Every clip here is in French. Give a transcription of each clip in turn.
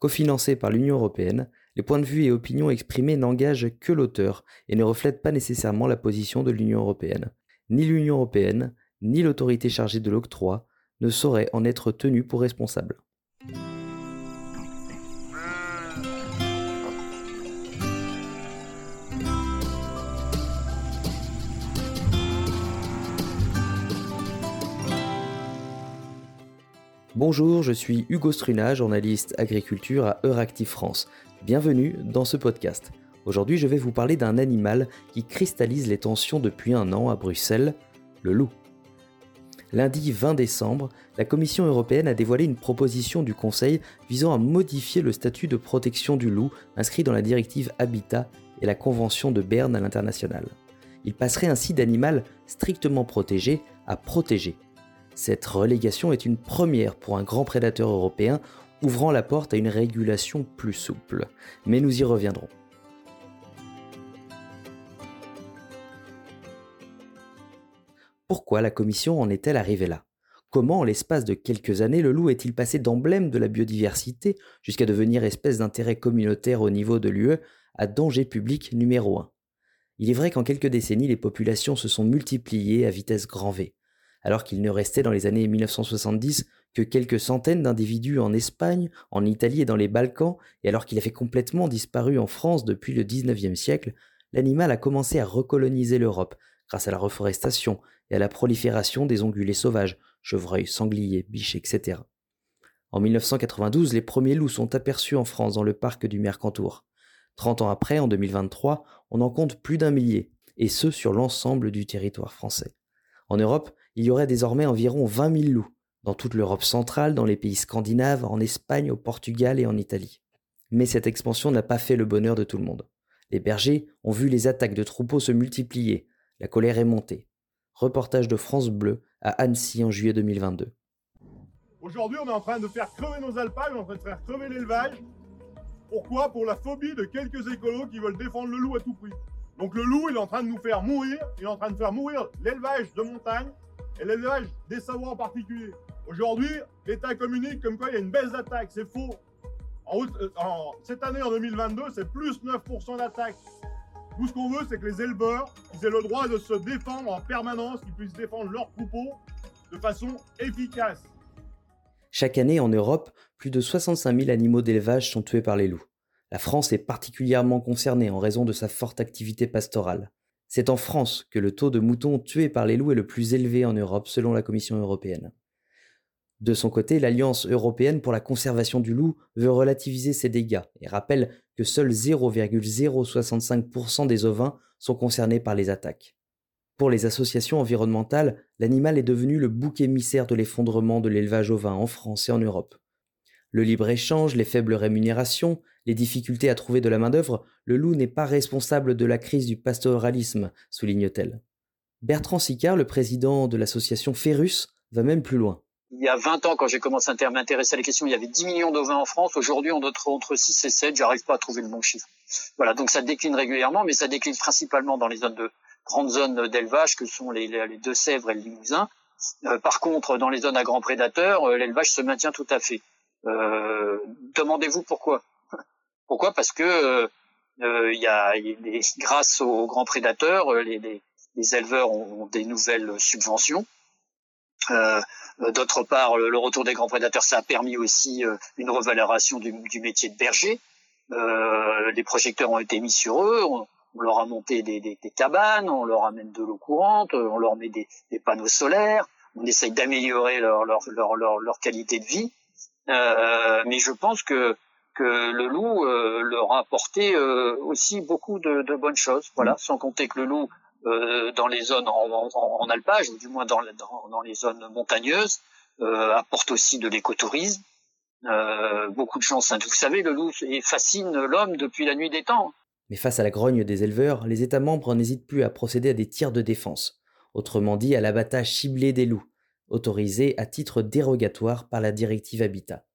Cofinancés par l'Union européenne, les points de vue et opinions exprimés n'engagent que l'auteur et ne reflètent pas nécessairement la position de l'Union européenne. Ni l'Union européenne, ni l'autorité chargée de l'octroi ne sauraient en être tenus pour responsables. Bonjour, je suis Hugo Struna, journaliste agriculture à Euractiv France. Bienvenue dans ce podcast. Aujourd'hui, je vais vous parler d'un animal qui cristallise les tensions depuis un an à Bruxelles, le loup. Lundi 20 décembre, la Commission européenne a dévoilé une proposition du Conseil visant à modifier le statut de protection du loup inscrit dans la directive Habitat et la Convention de Berne à l'international. Il passerait ainsi d'animal strictement protégé à protégé, cette relégation est une première pour un grand prédateur européen, ouvrant la porte à une régulation plus souple. Mais nous y reviendrons. Pourquoi la Commission en est-elle arrivée là? Comment, en l'espace de quelques années, le loup est-il passé d'emblème de la biodiversité jusqu'à devenir espèce d'intérêt communautaire au niveau de l'UE à danger public numéro 1 Il est vrai qu'en quelques décennies, les populations se sont multipliées à vitesse grand V alors qu'il ne restait dans les années 1970 que quelques centaines d'individus en Espagne, en Italie et dans les Balkans, et alors qu'il avait complètement disparu en France depuis le 19e siècle, l'animal a commencé à recoloniser l'Europe grâce à la reforestation et à la prolifération des ongulés sauvages, chevreuils, sangliers, biches, etc. En 1992, les premiers loups sont aperçus en France dans le parc du Mercantour. Trente ans après, en 2023, on en compte plus d'un millier, et ce sur l'ensemble du territoire français. En Europe, il y aurait désormais environ 20 000 loups, dans toute l'Europe centrale, dans les pays scandinaves, en Espagne, au Portugal et en Italie. Mais cette expansion n'a pas fait le bonheur de tout le monde. Les bergers ont vu les attaques de troupeaux se multiplier, la colère est montée. Reportage de France Bleu à Annecy en juillet 2022. Aujourd'hui, on est en train de faire crever nos alpages, on est en train de faire crever l'élevage. Pourquoi? Pour la phobie de quelques écolos qui veulent défendre le loup à tout prix. Donc le loup, il est en train de nous faire mourir, il est en train de faire mourir l'élevage de montagne et l'élevage des savoirs en particulier. Aujourd'hui, l'État communique comme quoi il y a une baisse d'attaque, c'est faux. Euh, cette année, en 2022, c'est plus 9% d'attaque. Tout ce qu'on veut, c'est que les éleveurs aient le droit de se défendre en permanence, qu'ils puissent défendre leurs troupeaux de façon efficace. Chaque année en Europe, plus de 65 000 animaux d'élevage sont tués par les loups. La France est particulièrement concernée en raison de sa forte activité pastorale. C'est en France que le taux de moutons tués par les loups est le plus élevé en Europe selon la Commission européenne. De son côté, l'Alliance européenne pour la conservation du loup veut relativiser ces dégâts et rappelle que seuls 0,065% des ovins sont concernés par les attaques. Pour les associations environnementales, l'animal est devenu le bouc émissaire de l'effondrement de l'élevage ovin en France et en Europe. Le libre-échange, les faibles rémunérations, les difficultés à trouver de la main-d'œuvre, le loup n'est pas responsable de la crise du pastoralisme, souligne-t-elle. Bertrand Sicard, le président de l'association Ferrus, va même plus loin. Il y a 20 ans, quand j'ai commencé à m'intéresser à la question, il y avait 10 millions d'ovins en France. Aujourd'hui, on entre 6 et 7. J'arrive pas à trouver le bon chiffre. Voilà, donc ça décline régulièrement, mais ça décline principalement dans les grandes zones d'élevage que sont les, Deux-Sèvres et le Limousin. Euh, par contre, dans les zones à grands prédateurs, euh, l'élevage se maintient tout à fait. Euh, demandez-vous pourquoi? Pourquoi? Parce que euh, euh, il y a, grâce aux grands prédateurs, les, les, éleveurs ont, des nouvelles subventions. D'autre part, le, retour des grands prédateurs, ça a permis aussi une revalorisation du, du, métier de berger. les projecteurs ont été mis sur eux. On, leur a monté des, des, des, cabanes, on leur amène de l'eau courante, on leur met des, des panneaux solaires, on essaye d'améliorer leur, leur, leur, leur, qualité de vie. Euh, mais je pense que que le loup euh, leur a apporté euh, aussi beaucoup de, de, bonnes choses. Voilà, sans compter que le loup dans les zones en, en, alpage ou du moins dans, dans, dans les zones montagneuses apporte aussi de l'écotourisme. beaucoup de chance. Vous savez, le loup fascine l'homme depuis la nuit des temps. Mais face à la grogne des éleveurs, les États membres n'hésitent plus à procéder à des tirs de défense, autrement dit à l'abattage ciblé des loups, autorisé à titre dérogatoire par la directive Habitat.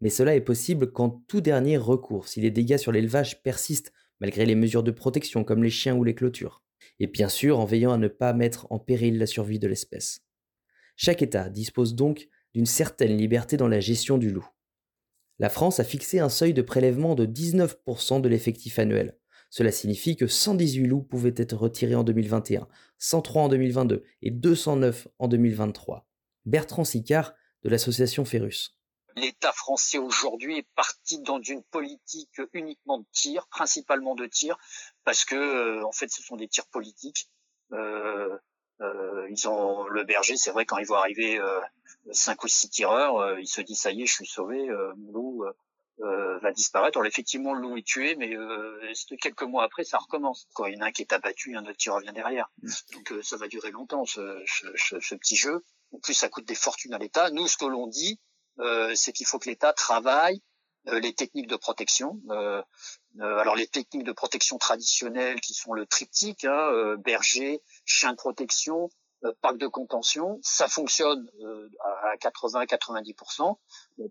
Mais cela est possible qu'en tout dernier recours, si les dégâts sur l'élevage persistent malgré les mesures de protection comme les chiens ou les clôtures, et bien sûr en veillant à ne pas mettre en péril la survie de l'espèce. Chaque État dispose donc d'une certaine liberté dans la gestion du loup. La France a fixé un seuil de prélèvement de 19% de l'effectif annuel. Cela signifie que 118 loups pouvaient être retirés en 2021, 103 en 2022 et 209 en 2023. Bertrand Sicard de l'association Ferrus. L'État français aujourd'hui est parti dans une politique uniquement de tir, principalement de tir, parce que euh, en fait ce sont des tirs politiques. Euh, euh, ils ont le berger, c'est vrai quand il voit arriver euh, cinq ou six tireurs, euh, il se dit ça y est, je suis sauvé, mon loup va disparaître. Alors effectivement, le loup est tué, mais quelques mois après, ça recommence. Quand il y en a un qui est abattu, un autre tireur vient derrière. Donc ça va durer longtemps ce, ce, ce, petit jeu. En plus, ça coûte des fortunes à l'État. Nous, ce que l'on dit, c'est qu'il faut que l'État travaille les techniques de protection. Euh, alors les techniques de protection traditionnelles qui sont le triptyque, hein, berger, chien de protection, euh, parc de contention, ça fonctionne euh, à 80-90%.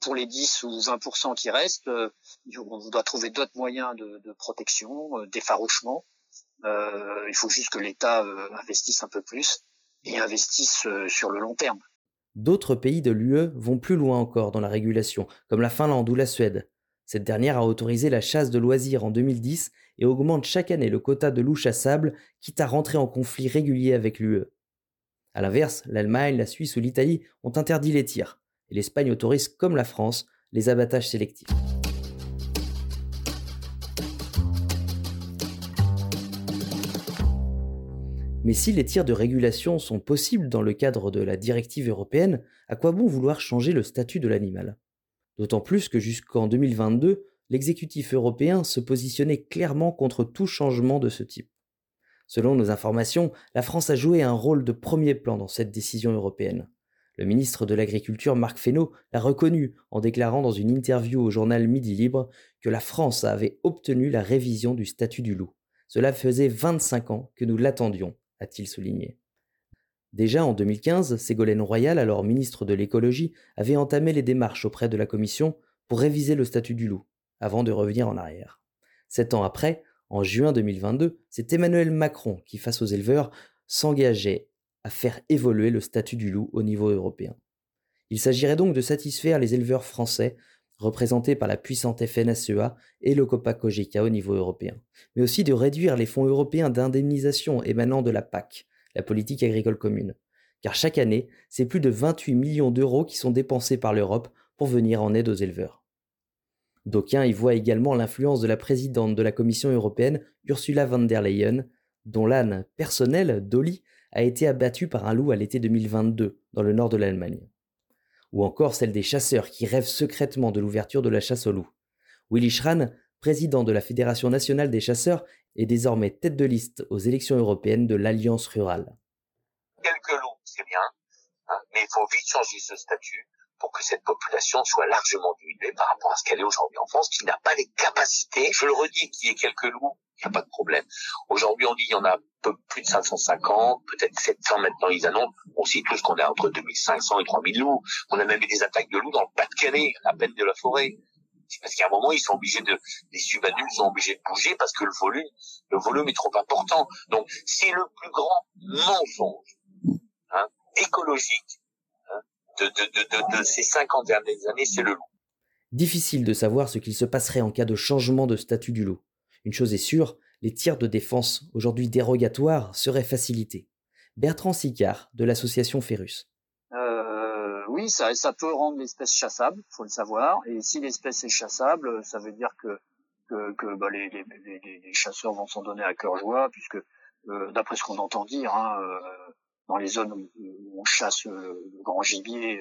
pour les 10 ou 20% qui restent, euh, on doit trouver d'autres moyens de, de protection, d'effarouchement. il faut juste que l'État investisse un peu plus et investisse sur le long terme. D'autres pays de l'UE vont plus loin encore dans la régulation, comme la Finlande ou la Suède. Cette dernière a autorisé la chasse de loisirs en 2010 et augmente chaque année le quota de loups chassables, quitte à rentrer en conflit régulier avec l'UE. A l'inverse, l'Allemagne, la Suisse ou l'Italie ont interdit les tirs, et l'Espagne autorise, comme la France, les abattages sélectifs. Mais si les tirs de régulation sont possibles dans le cadre de la directive européenne, à quoi bon vouloir changer le statut de l'animal? D'autant plus que jusqu'en 2022, l'exécutif européen se positionnait clairement contre tout changement de ce type. Selon nos informations, la France a joué un rôle de premier plan dans cette décision européenne. Le ministre de l'Agriculture, Marc Fesneau, l'a reconnu en déclarant dans une interview au journal Midi Libre que la France avait obtenu la révision du statut du loup. Cela faisait 25 ans que nous l'attendions, a-t-il souligné. Déjà en 2015, Ségolène Royal, alors ministre de l'écologie, avait entamé les démarches auprès de la Commission pour réviser le statut du loup, avant de revenir en arrière. Sept ans après, en juin 2022, c'est Emmanuel Macron qui, face aux éleveurs, s'engageait à faire évoluer le statut du loup au niveau européen. Il s'agirait donc de satisfaire les éleveurs français, représentés par la puissante FNSEA et le COPA-COGECA au niveau européen, mais aussi de réduire les fonds européens d'indemnisation émanant de la PAC, la politique agricole commune. Car chaque année, c'est plus de 28 millions d'euros qui sont dépensés par l'Europe pour venir en aide aux éleveurs. D'aucuns y voient également l'influence de la présidente de la Commission européenne, Ursula von der Leyen, dont l'âne personnel, Dolly, a été abattu par un loup à l'été 2022 dans le nord de l'Allemagne. Ou encore celle des chasseurs qui rêvent secrètement de l'ouverture de la chasse au loup. Willy Schran, président de la Fédération nationale des chasseurs, est désormais tête de liste aux élections européennes de l'Alliance rurale. Quelques loups, c'est bien, hein, mais il faut vite changer ce statut pour que cette population soit largement diminuée par rapport à ce qu'elle est aujourd'hui en France, qui n'a pas les capacités. Je le redis, qu'il y ait quelques loups, il n'y a pas de problème. Aujourd'hui, on dit qu'il y en a peu plus de 550, peut-être 700 maintenant, ils annoncent. On sait tous qu'on est entre 2500 et 3000 loups. On a même eu des attaques de loups dans le Pas-de-Calais, à peine de la forêt. C'est parce qu'à un moment, ils sont obligés de, les subadultes sont obligés de bouger parce que le volume, le volume est trop important. Donc, c'est le plus grand mensonge, hein, écologique, hein, de, de, de, de, ces 50 dernières années, c'est le loup. Difficile de savoir ce qu'il se passerait en cas de changement de statut du loup. Une chose est sûre, les tirs de défense, aujourd'hui dérogatoires, seraient facilités. Bertrand Sicard, de l'association Ferrus oui, ça, ça peut rendre l'espèce chassable, faut le savoir. Et si l'espèce est chassable, ça veut dire que que, que bah, les, les, chasseurs vont s'en donner à cœur joie, puisque euh, d'après ce qu'on entend dire, hein, euh, dans les zones où, on chasse le, grand gibier,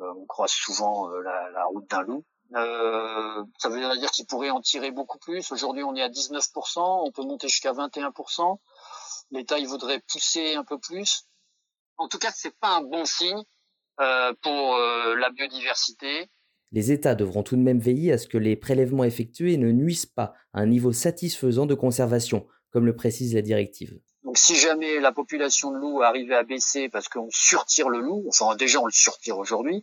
euh, on croise souvent la, route d'un loup. Ça veut dire qu'il pourrait en tirer beaucoup plus. Aujourd'hui, on est à 19%, on peut monter jusqu'à 21%. L'État, il voudrait pousser un peu plus. En tout cas, c'est pas un bon signe euh, pour euh, la biodiversité. Les États devront tout de même veiller à ce que les prélèvements effectués ne nuisent pas à un niveau satisfaisant de conservation, comme le précise la directive. Donc si jamais la population de loups arrivait à baisser parce qu'on surtire le loup, enfin déjà on le surtire aujourd'hui, euh,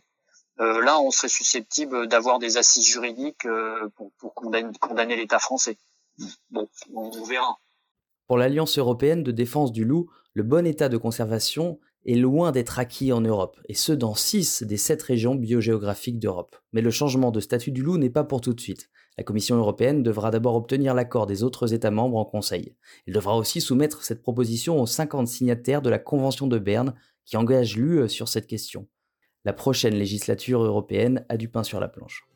là on serait susceptible d'avoir des assises juridiques euh, pour, condamner, l'État français. Bon, on verra. Pour l'Alliance européenne de défense du loup, le bon état de conservation est loin d'être acquis en Europe, et ce dans 6 des 7 régions biogéographiques d'Europe. Mais le changement de statut du loup n'est pas pour tout de suite. La Commission européenne devra d'abord obtenir l'accord des autres États membres en Conseil. Elle devra aussi soumettre cette proposition aux 50 signataires de la Convention de Berne qui engage l'UE sur cette question. La prochaine législature européenne a du pain sur la planche.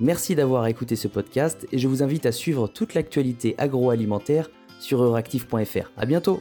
Merci d'avoir écouté ce podcast et je vous invite à suivre toute l'actualité agroalimentaire sur euractiv.fr. À bientôt!